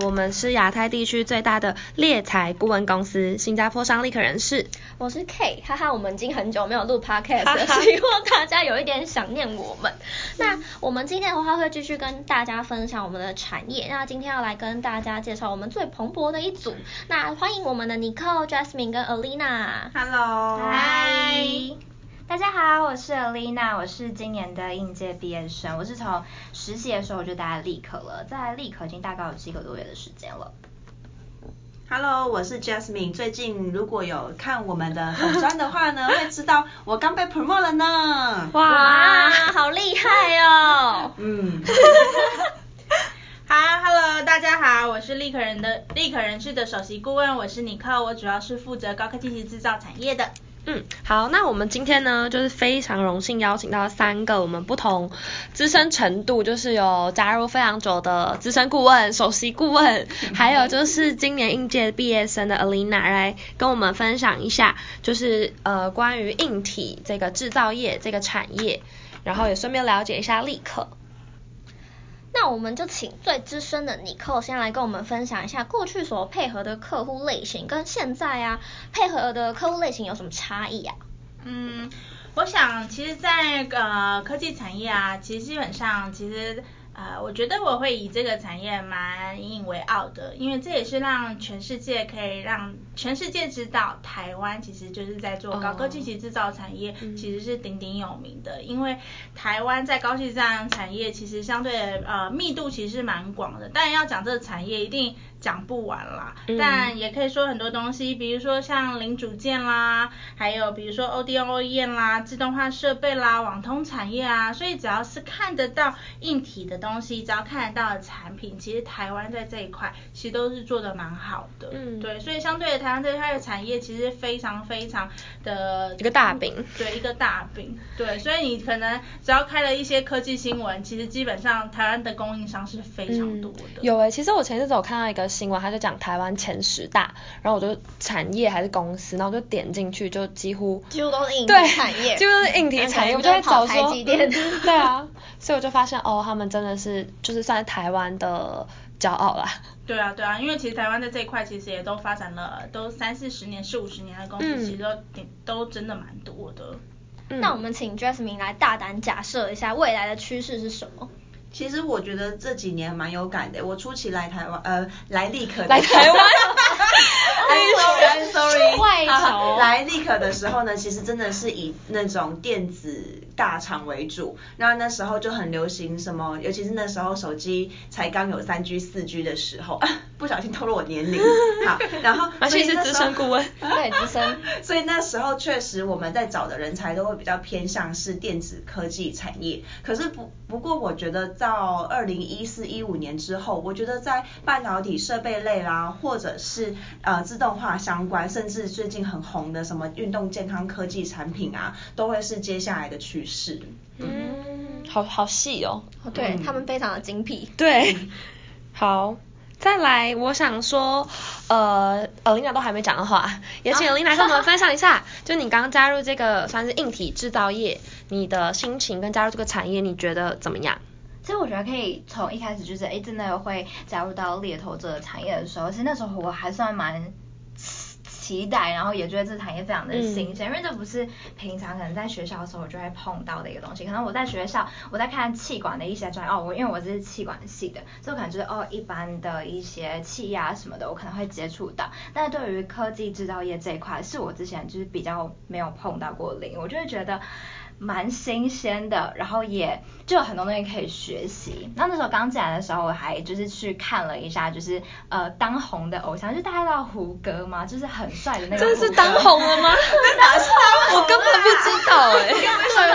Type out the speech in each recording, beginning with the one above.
我们是亚太地区最大的猎才顾问公司，新加坡商立可人士。我是 K，哈哈，我们已经很久没有录 Podcast 了，希望大家有一点想念我们。那我们今天的话会继续跟大家分享我们的产业，那今天要来跟大家介绍我们最蓬勃的一组。那欢迎我们的 Nicole、Jasmine 跟 Alina。Hello，嗨，大家好，我是 Alina，我是今年的应届毕业生，我是从实习的时候我就待在立可了，在立可已经大概有七个多月的时间了。Hello，我是 Jasmine，最近如果有看我们的粉专的话呢，会知道我刚被 promote 了呢。哇，好厉害哦。嗯。哈，Hello，大家好，我是立可人的立可人事的首席顾问，我是 Nicole，我主要是负责高科技及制造产业的。嗯，好，那我们今天呢，就是非常荣幸邀请到三个我们不同资深程度，就是有加入非常久的资深顾问、首席顾问，还有就是今年应届毕业生的 Alina 来跟我们分享一下，就是呃关于硬体这个制造业这个产业，然后也顺便了解一下立可。那我们就请最资深的 Nicole 先来跟我们分享一下过去所配合的客户类型跟现在啊配合的客户类型有什么差异啊？嗯，我想其实在，在呃科技产业啊，其实基本上其实。呃，我觉得我会以这个产业蛮引以为傲的，因为这也是让全世界可以让全世界知道台湾其实就是在做高科技及制造产业，其实是鼎鼎有名的。因为台湾在高科技这样产业其实相对呃密度其实是蛮广的，但要讲这个产业一定。讲不完啦，但也可以说很多东西，比如说像零组件啦，还有比如说 ODM、OEM 啦，自动化设备啦，网通产业啊，所以只要是看得到硬体的东西，只要看得到的产品，其实台湾在这一块其实都是做的蛮好的。嗯，对，所以相对的台湾这一块的产业其实非常非常的一个大饼，对，一个大饼，对，所以你可能只要开了一些科技新闻，其实基本上台湾的供应商是非常多的。嗯、有诶、欸，其实我前阵子有看到一个。新闻他就讲台湾前十大，然后我就产业还是公司，然后我就点进去，就几乎几乎都是硬体产业，几乎是硬体产业，我就在找说，嗯、对啊，所以我就发现哦，他们真的是就是算是台湾的骄傲啦。对啊，对啊，因为其实台湾在这一块其实也都发展了都三四十年、四五十年的公司，嗯、其实都都真的蛮多的。嗯、那我们请 Jasmine 来大胆假设一下未来的趋势是什么？其实我觉得这几年蛮有感的，我初期来台湾，呃，来立可来台湾？sorry，外侨来立可的时候呢，其实真的是以那种电子大厂为主，那那时候就很流行什么，尤其是那时候手机才刚有三 G、四 G 的时候，不小心透露我年龄，好，然后所以是资深顾问，对资深，所以那时候确实我们在找的人才都会比较偏向是电子科技产业，可是不不过我觉得。到二零一四一五年之后，我觉得在半导体设备类啦，或者是呃自动化相关，甚至最近很红的什么运动健康科技产品啊，都会是接下来的趋势。嗯，好好细哦，对、嗯、他们非常的精辟。对，好，再来，我想说，呃，Alina 都还没讲的话，也请 Alina 跟我们分享一下，就你刚加入这个算是硬体制造业，你的心情跟加入这个产业，你觉得怎么样？其实我觉得可以从一开始就是，哎，真的会加入到猎头这个产业的时候，其实那时候我还算蛮期待，然后也觉得这个产业非常的新鲜，嗯、因为这不是平常可能在学校的时候我就会碰到的一个东西。可能我在学校我在看气管的一些专业，哦，我因为我是气管系的，所以可能就是哦一般的一些企业啊什么的，我可能会接触到。但是对于科技制造业这一块，是我之前就是比较没有碰到过的领域，我就会觉得。蛮新鲜的，然后也就有很多东西可以学习。那那时候刚进来的时候，我还就是去看了一下，就是呃当红的偶像，就大家知道胡歌吗？就是很帅的那个。真的是当红了吗？哪是当红？我根本不知道哎、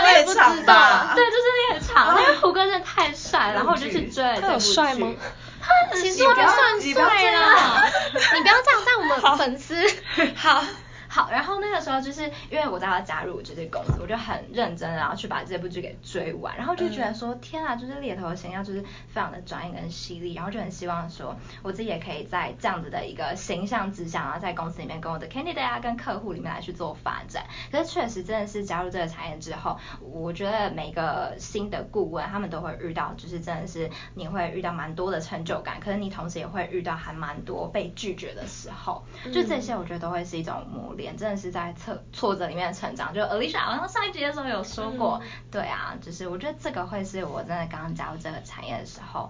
我也不知道。对，就是那个场，因为胡歌真的太帅，然后我就去追了这部剧。他有帅吗？他其实我不算帅啦。你不要这样，但我们粉丝好。好，然后那个时候就是因为我在要加入这些公司，我就很认真，然后去把这部剧给追完，然后就觉得说，嗯、天啊，就是猎头的形象就是非常的专业跟犀利，然后就很希望说，我自己也可以在这样子的一个形象之下，然后在公司里面跟我的 candidate 啊，跟客户里面来去做发展。可是确实真的是加入这个产业之后，我觉得每个新的顾问他们都会遇到，就是真的是你会遇到蛮多的成就感，可是你同时也会遇到还蛮多被拒绝的时候，就这些我觉得都会是一种磨练，真的是在挫挫折里面成长。就 Alicia 好像上一集的时候有说过，嗯、对啊，就是我觉得这个会是我真的刚刚加入这个产业的时候。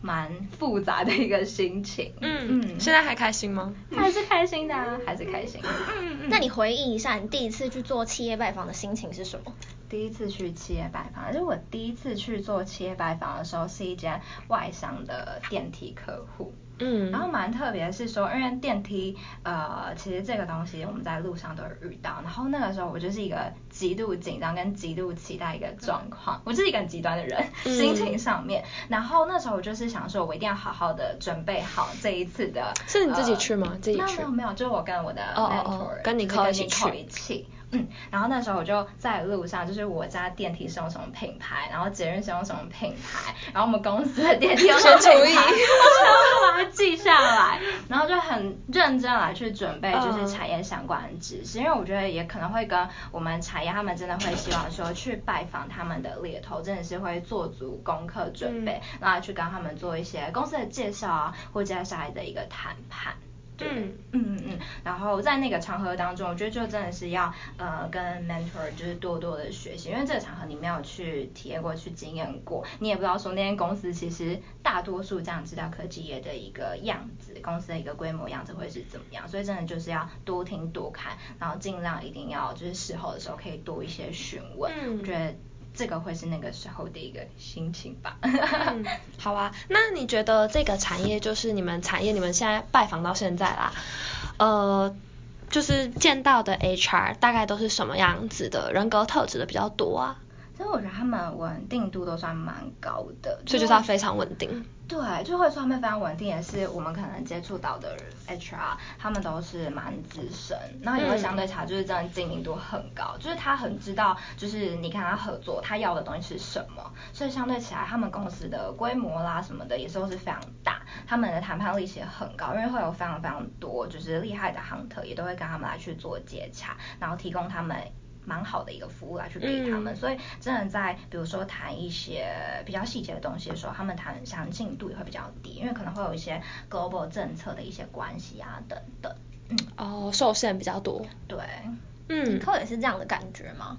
蛮复杂的一个心情，嗯嗯，现在还开心吗？还是开心的啊，还是开心。嗯嗯。那你回忆一下，你第一次去做企业拜访的心情是什么？第一次去企业拜访，就是我第一次去做企业拜访的时候，是一间外商的电梯客户。嗯，然后蛮特别是说，因为电梯，呃，其实这个东西我们在路上都有遇到。然后那个时候我就是一个极度紧张跟极度期待一个状况，我就是一个很极端的人，嗯、心情上面。然后那时候我就是想说，我一定要好好的准备好这一次的。是你自己去吗？呃、自己去？没有没有，就是我跟我的 mentor，、哦哦、跟你靠一起去。嗯，然后那时候我就在路上，就是我家电梯是用什么品牌，然后捷运是用什么品牌，然后我们公司的电梯用什么品牌，我全部把它记下来，然后就很认真来去准备，就是产业相关的知识，因为我觉得也可能会跟我们产业他们真的会希望说去拜访他们的猎头，真的是会做足功课准备，然后去跟他们做一些公司的介绍啊，或接下来的一个谈判。对嗯嗯嗯，然后在那个场合当中，我觉得就真的是要呃跟 mentor 就是多多的学习，因为这个场合你没有去体验过去经验过，你也不知道说那间公司其实大多数这样资料科技业的一个样子，公司的一个规模样子会是怎么样，所以真的就是要多听多看，然后尽量一定要就是事后的时候可以多一些询问，嗯、我觉得。这个会是那个时候的一个心情吧。嗯，好啊，那你觉得这个产业就是你们产业，你们现在拜访到现在啦，呃，就是见到的 HR 大概都是什么样子的人格特质的比较多啊？所以我觉得他们稳定度都算蛮高的，所以就是要非常稳定。对，就会说他们非常稳定，也是我们可能接触到的 HR，他们都是蛮资深，然后也会相对差，就是真的精明度很高，嗯、就是他很知道，就是你跟他合作，他要的东西是什么，所以相对起来，他们公司的规模啦什么的也是都是非常大，他们的谈判力气也很高，因为会有非常非常多就是厉害的 hunter 也都会跟他们来去做接洽，然后提供他们。蛮好的一个服务来去给他们，嗯、所以真的在比如说谈一些比较细节的东西的时候，他们谈详尽度也会比较低，因为可能会有一些 global 政策的一些关系啊等等。嗯，哦，受限比较多。对，嗯，客也是这样的感觉吗？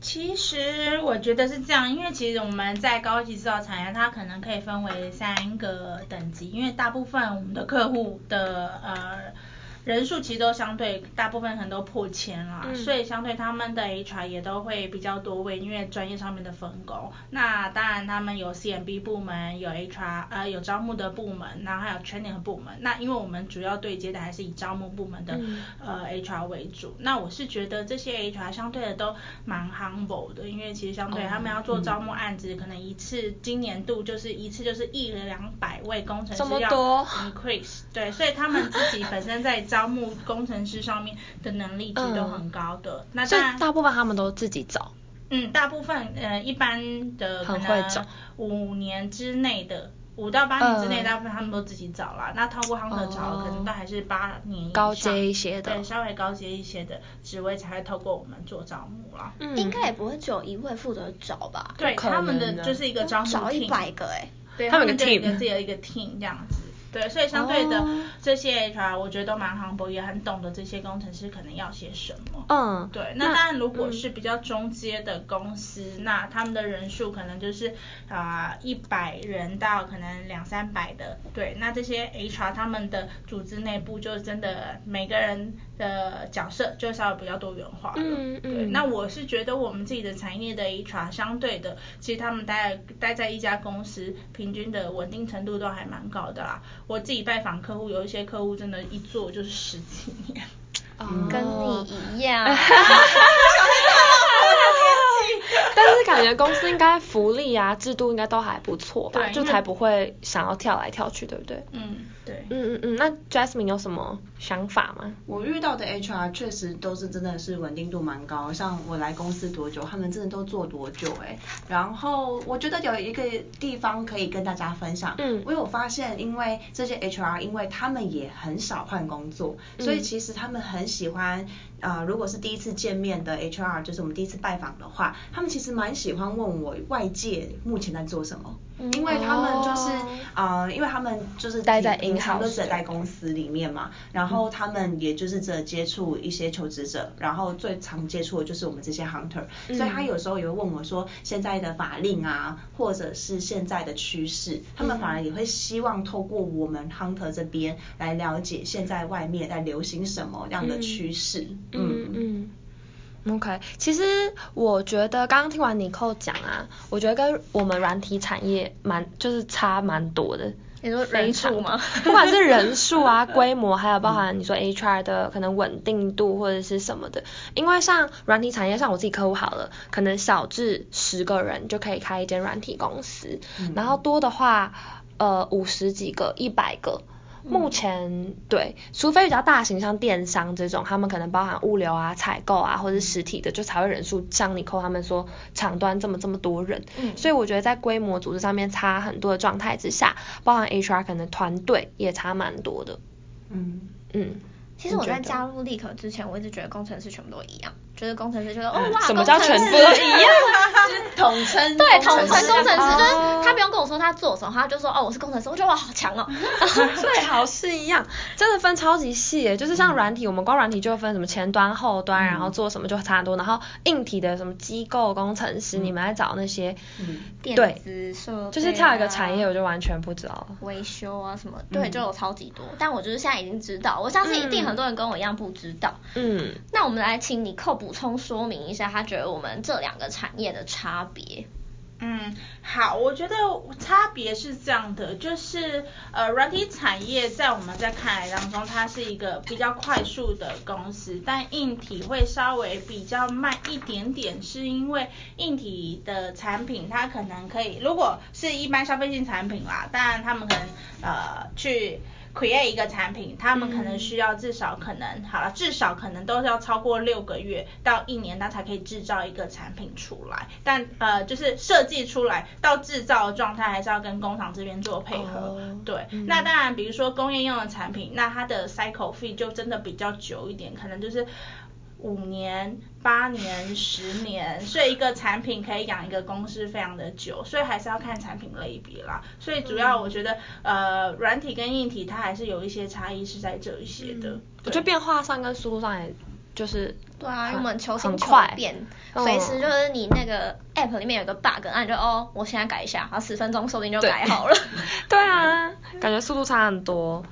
其实我觉得是这样，因为其实我们在高级制造产业，它可能可以分为三个等级，因为大部分我们的客户的呃。人数其实都相对，大部分可能都破千了，嗯、所以相对他们的 HR 也都会比较多位，因为专业上面的分工。那当然他们有 CMB 部门，有 HR 呃有招募的部门，然后还有 training 的部门。那因为我们主要对接的还是以招募部门的、嗯、呃 HR 为主。那我是觉得这些 HR 相对的都蛮 humble 的，因为其实相对他们要做招募案子，嗯、可能一次今年度就是一次就是一两百位工程师要 increase，对，所以他们自己本身在招。招募工程师上面的能力其实都很高的，嗯、那当然大部分他们都自己找。嗯，大部分呃一般的可能五年之内的五到八年之内，大部分他们都自己找啦。嗯、那透过他们的找，可能都还是八年高阶一些的，对，稍微高阶一些的职位才会透过我们做招募啦。嗯，应该也不会只有一位负责找吧？对，他们的就是一个招募 team，找一百个哎、欸，对，他们就一个自己的一个 team 这样子。对，所以相对的这些 HR，我觉得都蛮 humble，也很懂得这些工程师可能要些什么。嗯，对。那当然，如果是比较中阶的公司，嗯、那他们的人数可能就是啊一百人到可能两三百的。对，那这些 HR 他们的组织内部就真的每个人的角色就稍微比较多元化了。嗯嗯。对，那我是觉得我们自己的产业的 HR 相对的，其实他们待待在一家公司，平均的稳定程度都还蛮高的啦。我自己拜访客户，有一些客户真的，一做就是十几年，嗯、跟你一样。但是感觉公司应该福利啊，制度应该都还不错吧，就才不会想要跳来跳去，对不对？嗯。对，嗯嗯嗯，那 Jasmine 有什么想法吗？我遇到的 HR 确实都是真的是稳定度蛮高，像我来公司多久，他们真的都做多久哎、欸。然后我觉得有一个地方可以跟大家分享，嗯，我有发现，因为这些 HR，因为他们也很少换工作，嗯、所以其实他们很喜欢，呃，如果是第一次见面的 HR，就是我们第一次拜访的话，他们其实蛮喜欢问我外界目前在做什么。因为他们就是啊、哦。呃，因为他们就是待在平常都只在公司里面嘛，然后他们也就是只接触一些求职者，然后最常接触的就是我们这些 hunter，、嗯、所以他有时候也会问我说现在的法令啊，或者是现在的趋势，他们反而也会希望透过我们 hunter 这边来了解现在外面在流行什么样的趋势，嗯嗯。嗯 OK，其实我觉得刚刚听完 Nicole 讲啊，我觉得跟我们软体产业蛮就是差蛮多的。你说人数吗？不管是 人数啊、规模，还有包含你说 HR 的可能稳定度或者是什么的，因为像软体产业，像我自己客户好了，可能小至十个人就可以开一间软体公司，嗯、然后多的话，呃五十几个、一百个。目前对，除非比较大型像电商这种，他们可能包含物流啊、采购啊，或者是实体的，就才会人数像 Nicole 他们说厂端这么这么多人。嗯，所以我觉得在规模组织上面差很多的状态之下，包含 HR 可能团队也差蛮多的。嗯嗯，其实我在加入立可之前，我一直觉得工程师全部都一样。觉得工程师觉得哦哇，什么叫全部都一样？统称对统称工程师，就是他不用跟我说他做什么，他就说哦我是工程师，我觉得哇好强哦，最好是一样，真的分超级细，就是像软体，我们光软体就分什么前端、后端，然后做什么就差很多，然后硬体的什么机构工程师，你们来找那些，电子设就是跳一个产业，我就完全不知道了。维修啊什么，对，就有超级多，但我就是现在已经知道，我相信一定很多人跟我一样不知道，嗯，那我们来请你扣补。补充说明一下，他觉得我们这两个产业的差别。嗯，好，我觉得差别是这样的，就是呃，软体产业在我们在看来当中，它是一个比较快速的公司，但硬体会稍微比较慢一点点，是因为硬体的产品它可能可以，如果是一般消费性产品啦，当然他们可能呃去。Create 一个产品，他们可能需要至少可能、嗯、好了，至少可能都是要超过六个月到一年，他才可以制造一个产品出来。但呃，就是设计出来到制造的状态，还是要跟工厂这边做配合。哦、对，嗯、那当然，比如说工业用的产品，那它的 cycle fee 就真的比较久一点，可能就是。五年、八年、十年，所以一个产品可以养一个公司非常的久，所以还是要看产品类别啦。所以主要我觉得，嗯、呃，软体跟硬体它还是有一些差异是在这一些的。嗯、我觉得变化上跟速度上也就是对啊，因为我们求新求变，很快，随时就是你那个 app 里面有个 bug，那你就哦，我现在改一下，然后十分钟说不定就改好了。对，对啊，感觉速度差很多。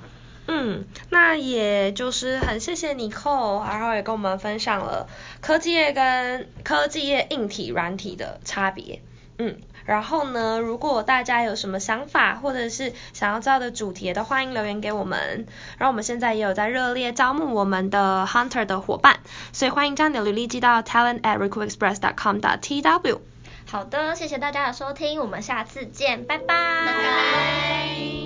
嗯，那也就是很谢谢 Nicole，然后也跟我们分享了科技业跟科技业硬体、软体的差别。嗯，然后呢，如果大家有什么想法或者是想要知道的主题，都欢迎留言给我们。然后我们现在也有在热烈招募我们的 Hunter 的伙伴，所以欢迎将你的履历寄到 talent at recruitexpress.com.tw。好的，谢谢大家的收听，我们下次见，拜拜。